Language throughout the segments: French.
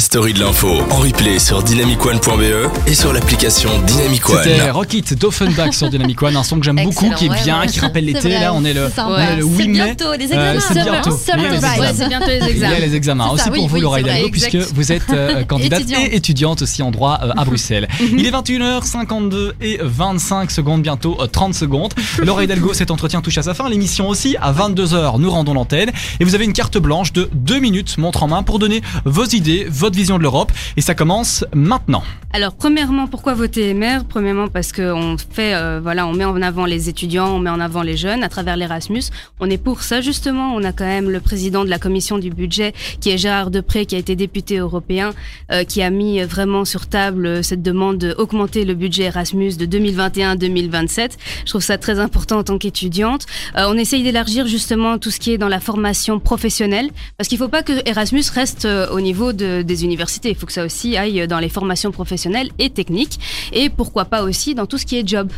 la story de l'info en replay sur dynamicone.be et sur l'application Dynamic One. C'était Rocket d'Offenbach sur Dynamic One, un son que j'aime beaucoup, qui est bien, ouais. qui rappelle l'été. Là, on est le, on est le C'est 8 mai. bientôt, les Euh, examens. c'est bientôt. Les examens. Ouais, c'est bientôt les Il y examens. a les examens aussi ça, pour oui, vous, oui, Laura Hidalgo, puisque vous êtes euh, candidate Étudiante. et étudiante aussi en droit euh, à Bruxelles. Il est 21h52 et 25 secondes, bientôt euh, 30 secondes. Laura Hidalgo, cet entretien touche à sa fin. L'émission aussi, à 22h, nous rendons l'antenne. Et vous avez une carte blanche de 2 minutes, montre en main, pour donner vos idées, vision de l'Europe. Et ça commence maintenant. Alors, premièrement, pourquoi voter MR Premièrement, parce qu'on fait, euh, voilà, on met en avant les étudiants, on met en avant les jeunes à travers l'Erasmus. On est pour ça, justement. On a quand même le président de la commission du budget, qui est Gérard Depré, qui a été député européen, euh, qui a mis vraiment sur table euh, cette demande d'augmenter le budget Erasmus de 2021-2027. Je trouve ça très important en tant qu'étudiante. On essaye d'élargir justement tout ce qui est dans la formation professionnelle, parce qu'il ne faut pas que Erasmus reste au niveau de- des universités. Il faut que ça aussi aille dans les formations professionnelles et techniques, et pourquoi pas aussi dans tout ce qui est job.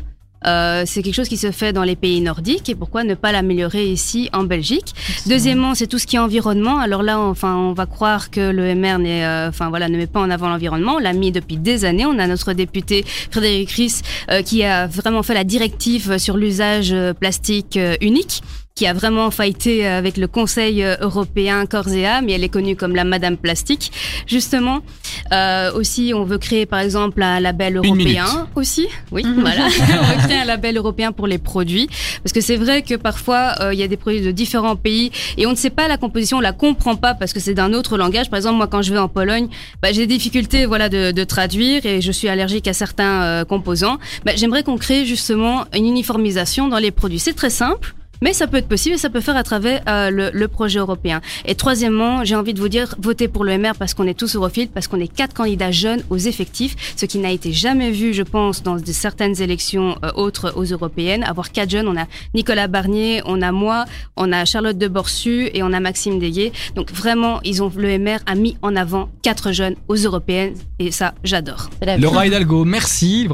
Euh, c'est quelque chose qui se fait dans les pays nordiques et pourquoi ne pas l'améliorer ici en Belgique? Deuxièmement, c'est tout ce qui est environnement. Alors là, enfin, on va croire que le MR n'est, euh, enfin voilà, ne met pas en avant l'environnement. On l'a mis depuis des années. On a notre député Frédéric Ries euh, qui a vraiment fait la directive sur l'usage plastique unique qui a vraiment fighté avec le Conseil euh, européen corps et âme, et elle est connue comme la Madame Plastique, justement. Euh, aussi, on veut créer par exemple un label européen aussi. Oui, voilà. on veut créer un label européen pour les produits, parce que c'est vrai que parfois euh, il y a des produits de différents pays et on ne sait pas la composition, on la comprend pas parce que c'est d'un autre langage. Par exemple, moi quand je vais en Pologne, bah, j'ai des difficultés voilà de, de traduire et je suis allergique à certains euh, composants. Bah, J'aimerais qu'on crée justement une uniformisation dans les produits. C'est très simple. Mais ça peut être possible et ça peut faire à travers euh, le, projet européen. Et troisièmement, j'ai envie de vous dire, votez pour le MR parce qu'on est tous europhiles, parce qu'on est quatre candidats jeunes aux effectifs, ce qui n'a été jamais vu, je pense, dans de certaines élections euh, autres aux européennes. Avoir quatre jeunes, on a Nicolas Barnier, on a moi, on a Charlotte de Borsu et on a Maxime Deguet. Donc vraiment, ils ont le MR a mis en avant quatre jeunes aux européennes et ça, j'adore. Laura Hidalgo, merci.